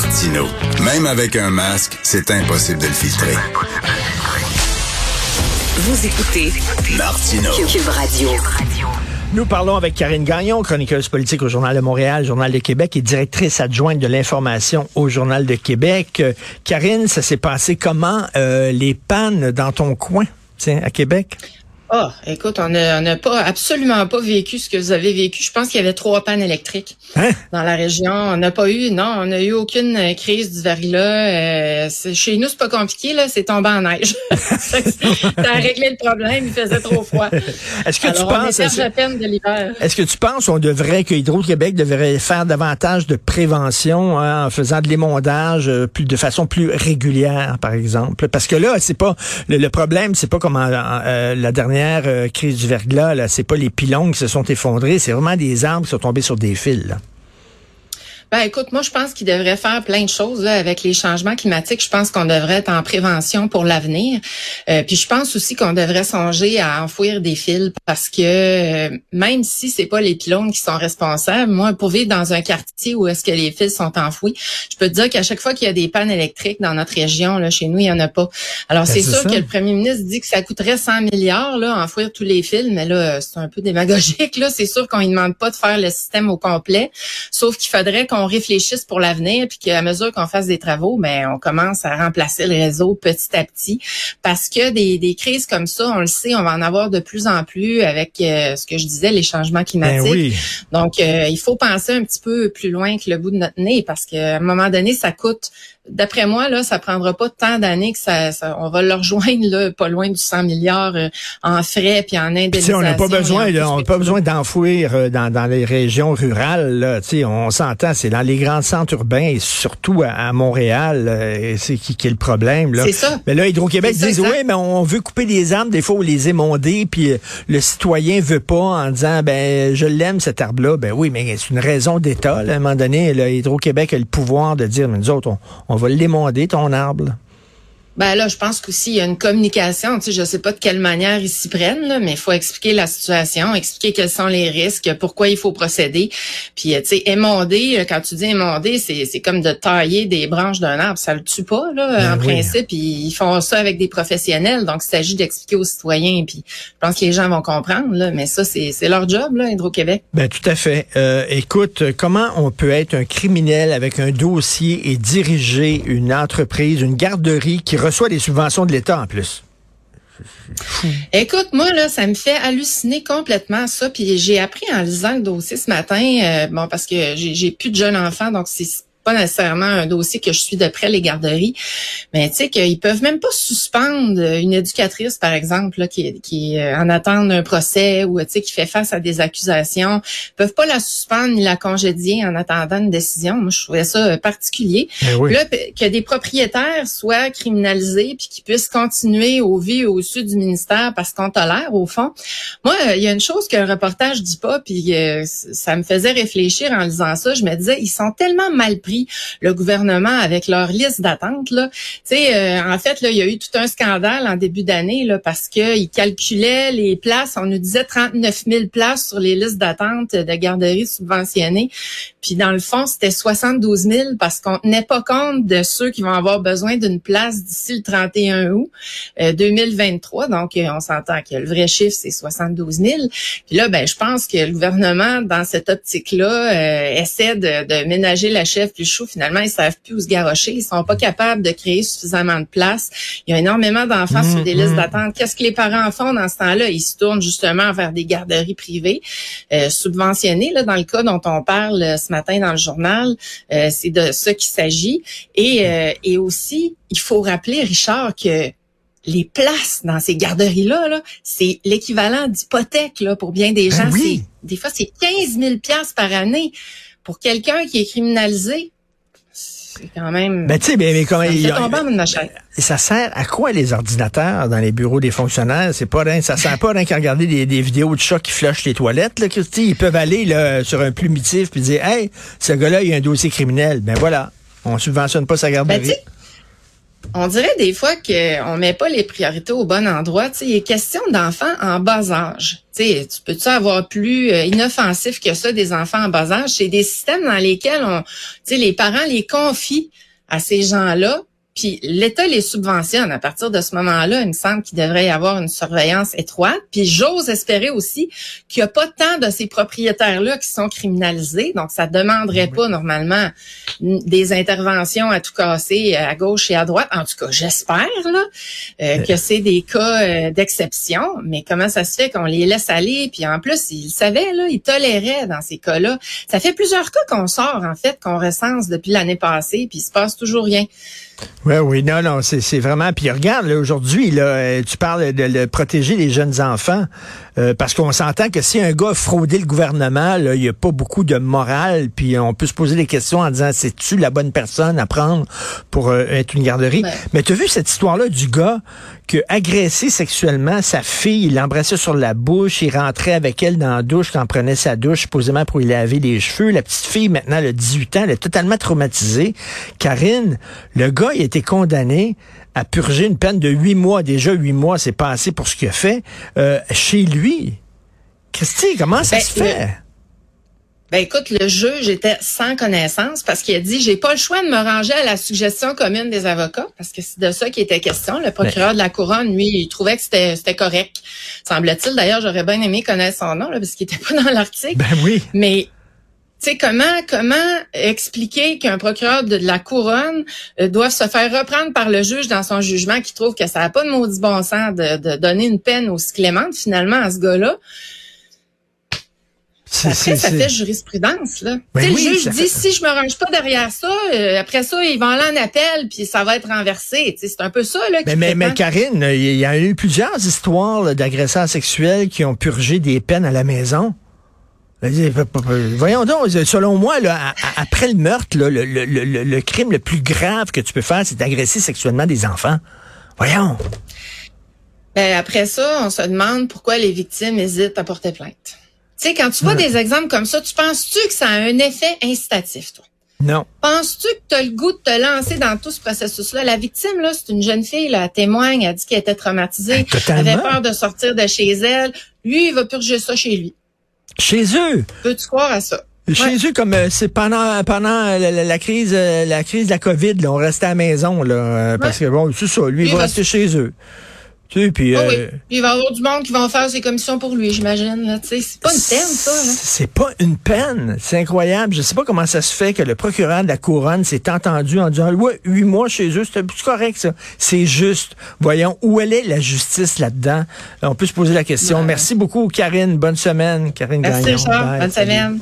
Martino. Même avec un masque, c'est impossible de le filtrer. Vous écoutez Martino. Cube Radio. Nous parlons avec Karine Gagnon, chroniqueuse politique au Journal de Montréal, Journal de Québec et directrice adjointe de l'information au Journal de Québec. Euh, Karine, ça s'est passé comment euh, les pannes dans ton coin, tiens, à Québec? Ah, écoute, on n'a pas absolument pas vécu ce que vous avez vécu. Je pense qu'il y avait trois pannes électriques Hein? dans la région. On n'a pas eu, non, on n'a eu aucune euh, crise du verglas. Euh, chez nous, c'est pas compliqué, là, c'est tombé en neige. ça a réglé le problème, il faisait trop froid. Est-ce que Alors, tu on penses émerge à peine de l'hiver. est-ce que tu penses qu'on devrait que Hydro-Québec devrait faire davantage de prévention hein, en faisant de l'émondage euh, plus de façon plus régulière, par exemple? Parce que là, c'est pas le, le problème, c'est pas comme en- en, euh, la dernière euh, crise du verglas, là, c'est pas les pylônes qui se sont effondrés, c'est vraiment des arbres qui sont tombés sur des fils. Ben écoute, moi je pense qu'il devrait faire plein de choses là, avec les changements climatiques. Je pense qu'on devrait être en prévention pour l'avenir. Euh, puis je pense aussi qu'on devrait songer à enfouir des fils parce que euh, même si c'est pas les pylônes qui sont responsables, moi pour vivre dans un quartier où est-ce que les fils sont enfouis, je peux te dire qu'à chaque fois qu'il y a des pannes électriques dans notre région, là chez nous il y en a pas. Alors Ben, c'est sûr ça. que le premier ministre dit que ça coûterait 100 milliards là enfouir tous les fils, mais là c'est un peu démagogique là. C'est sûr qu'on ne demande pas de faire le système au complet, sauf qu'il faudrait qu'on réfléchisse pour l'avenir, puis qu'à mesure qu'on fasse des travaux, ben on commence à remplacer le réseau petit à petit, parce que des, des crises comme ça, on le sait, on va en avoir de plus en plus avec euh, ce que je disais, les changements Ben climatiques. oui. Donc, euh, il faut penser un petit peu plus loin que le bout de notre nez parce qu'à un moment donné, ça coûte. D'après moi, là, ça prendra pas tant d'années que ça, ça- on va le rejoindre là, pas loin du 100 milliards euh, en frais puis en indemnisation. on n'a pas besoin, là, on n'a pas besoin d'enfouir euh, dans, dans les régions rurales. Là, Tu sais, on s'entend, c'est dans les grands centres urbains et surtout à, à Montréal, euh, c'est qui, qui est le problème. Là. C'est ça. Mais là, Hydro-Québec disent oui, mais on veut couper des arbres, des fois, ou les émonder, puis euh, le citoyen veut pas en disant ben je l'aime cet arbre-là. Ben oui, mais c'est une raison d'État. À un moment donné, Hydro-Québec a le pouvoir de dire mais nous autres, on, on va l'émonder ton arbre. Ben là, je pense qu'aussi il y a une communication. Tu sais, je sais pas de quelle manière ils s'y prennent, là, mais il faut expliquer la situation, expliquer quels sont les risques, pourquoi il faut procéder. Puis, euh, tu sais, émonder, euh, quand tu dis émonder, c'est c'est comme de tailler des branches d'un arbre. Ça le tue pas, là, Ben en oui. principe. Ils font ça avec des professionnels. Donc, il s'agit d'expliquer aux citoyens. Puis, je pense que les gens vont comprendre, là. Mais ça, c'est c'est leur job, là, Hydro-Québec. Ben tout à fait. Euh, écoute, comment on peut être un criminel avec un dossier et diriger une entreprise, une garderie qui reçoit des subventions de l'État en plus? Écoute, moi là, ça me fait halluciner complètement ça. Puis j'ai appris en lisant le dossier ce matin, euh, bon parce que j'ai plus de jeunes enfants, donc c'est pas nécessairement un dossier que je suis de près les garderies, mais tu sais qu'ils peuvent même pas suspendre une éducatrice par exemple là, qui, qui est en attente d'un procès ou tu sais qui fait face à des accusations, ils peuvent pas la suspendre ni la congédier en attendant une décision. Moi, je trouvais ça particulier. Ben oui. Là, que des propriétaires soient criminalisés puis qu'ils puissent continuer au vie au dessus du ministère parce qu'on tolère au fond. Moi, euh, il y a une chose qu'un reportage dit pas puis euh, ça me faisait réfléchir en lisant ça. Je me disais, ils sont tellement mal pris le gouvernement avec leur liste d'attente là. Euh, en fait, là, il y a eu tout un scandale en début d'année là parce que ils calculaient les places. On nous disait 39 000 places sur les listes d'attente de garderies subventionnées. Puis dans le fond, c'était 72 000 parce qu'on tenait pas compte de ceux qui vont avoir besoin d'une place d'ici le 31 août euh, 2023. Donc, euh, on s'entend que le vrai chiffre, c'est 72 000. Puis là, ben, je pense que le gouvernement, dans cette optique-là, euh, essaie de, de ménager la chèvre plus Finalement, ils savent plus où se garrocher. Ils sont pas capables de créer suffisamment de place. Il y a énormément d'enfants Mmh, sur des listes mmh. d'attente. Qu'est-ce que les parents font dans ce temps-là? Ils se tournent justement vers des garderies privées euh, subventionnées. Là, dans le cas dont on parle euh, ce matin dans le journal, euh, c'est de ça qu'il s'agit. Et, euh, et aussi, il faut rappeler, Richard, que les places dans ces garderies-là, là, c'est l'équivalent d'hypothèque là, pour bien des Ben gens. oui. Des fois, c'est 15 000 piastres par année. Pour quelqu'un qui est criminalisé, c'est quand même... Ben, tu sais, mais, mais comment ça il- ça sert à quoi les ordinateurs dans les bureaux des fonctionnaires? C'est pas rien, ça sert pas rien qu'à regarder des, des vidéos de chats qui flushent les toilettes, là, Christy. Ils peuvent aller, là, sur un plumitif puis dire, hey, ce gars-là, il a un dossier criminel. Ben voilà. On subventionne pas sa Ben, garderie. sais, on dirait des fois qu'on met pas les priorités au bon endroit. Tu sais, il est question d'enfants en bas âge. Tu sais, tu peux-tu avoir plus euh, inoffensif que ça des enfants en bas âge? C'est des systèmes dans lesquels on, les parents les confient à ces gens-là puis l'État les subventionne. À partir de ce moment-là, il me semble qu'il devrait y avoir une surveillance étroite. Puis j'ose espérer aussi qu'il n'y a pas tant de ces propriétaires-là qui sont criminalisés. Donc, ça demanderait pas normalement des interventions à tout casser à gauche et à droite. En tout cas, j'espère là euh, que c'est des cas euh, d'exception. Mais comment ça se fait qu'on les laisse aller? Puis en plus, ils savaient là, ils toléraient dans ces cas-là. Ça fait plusieurs cas qu'on sort en fait, qu'on recense depuis l'année passée, puis il se passe toujours rien. Oui, oui, non, non, c'est vraiment. Puis regarde, aujourd'hui, euh, tu parles de, protéger les jeunes enfants, euh, parce qu'on s'entend que si un gars a fraudé le gouvernement, il n'y a pas beaucoup de morale, puis on peut se poser des questions en disant, c'est-tu la bonne personne à prendre pour euh, être une garderie? Mais tu as vu cette histoire-là du gars qui a agressé sexuellement sa fille, il l'embrassait sur la bouche, il rentrait avec elle dans la douche, quand prenait sa douche, supposément pour y laver les cheveux. La petite fille, maintenant, elle a 18 ans, elle est totalement traumatisée. Karine, le gars, il a été condamné à purger une peine de huit mois. Déjà, huit mois, c'est pas assez pour ce qu'il a fait euh, chez lui. Christy, comment ça ben, se fait? Ben écoute, le juge était sans connaissance parce qu'il a dit j'ai pas le choix de me ranger à la suggestion commune des avocats parce que c'est de ça qui était question. Le procureur de la couronne, lui, il trouvait que c'était c'était correct. Semble-t-il. D'ailleurs, j'aurais bien aimé connaître son nom là, parce qu'il était pas dans l'article. Ben oui. Mais sais, comment, comment expliquer qu'un procureur de, la couronne euh, doit se faire reprendre par le juge dans son jugement qui trouve que ça n'a pas de maudit bon sens de, donner une peine aussi clémente finalement à ce gars-là? Après, ça fait jurisprudence, là. Ben le juge dit, si je me range pas derrière ça, euh, après ça, ils vont aller en appel, puis ça va être renversé. C'est un peu ça, là. Mais, mais, mais, Karine, il y a eu plusieurs histoires d'agresseurs sexuels qui ont purgé des peines à la maison. Voyons donc, selon moi, là, après le meurtre, le, le, le, le, crime le plus grave que tu peux faire, c'est d'agresser sexuellement des enfants. Voyons. Ben, après ça, on se demande pourquoi les victimes hésitent à porter plainte. Tu sais, quand tu vois des exemples comme ça, tu penses-tu que ça a un effet incitatif, toi? Non. Penses-tu que tu as le goût de te lancer dans tout ce processus-là? La victime, là, c'est une jeune fille, là, elle témoigne, elle dit qu'elle était traumatisée, ben, elle avait peur de sortir de chez elle. Lui, il va purger ça chez lui. Chez eux? Peux-tu croire à ça? Chez eux, comme euh, c'est pendant pendant la, crise euh, la crise de la COVID, là, on restait à la maison là, euh, parce que bon, c'est ça, lui, il va rester chez eux. Tu sais, puis, oh oui. Il va y avoir du monde qui va faire ses commissions pour lui, j'imagine. C'est pas une peine, ça. C'est pas une peine. C'est incroyable. Je sais pas comment ça se fait que le procureur de la couronne s'est entendu en disant ouais, huit mois chez eux, c'est correct, ça. C'est juste. Voyons, où elle est la justice là-dedans? On peut se poser la question. Merci beaucoup, Karine. Bonne semaine, Karine Merci, Bonne semaine.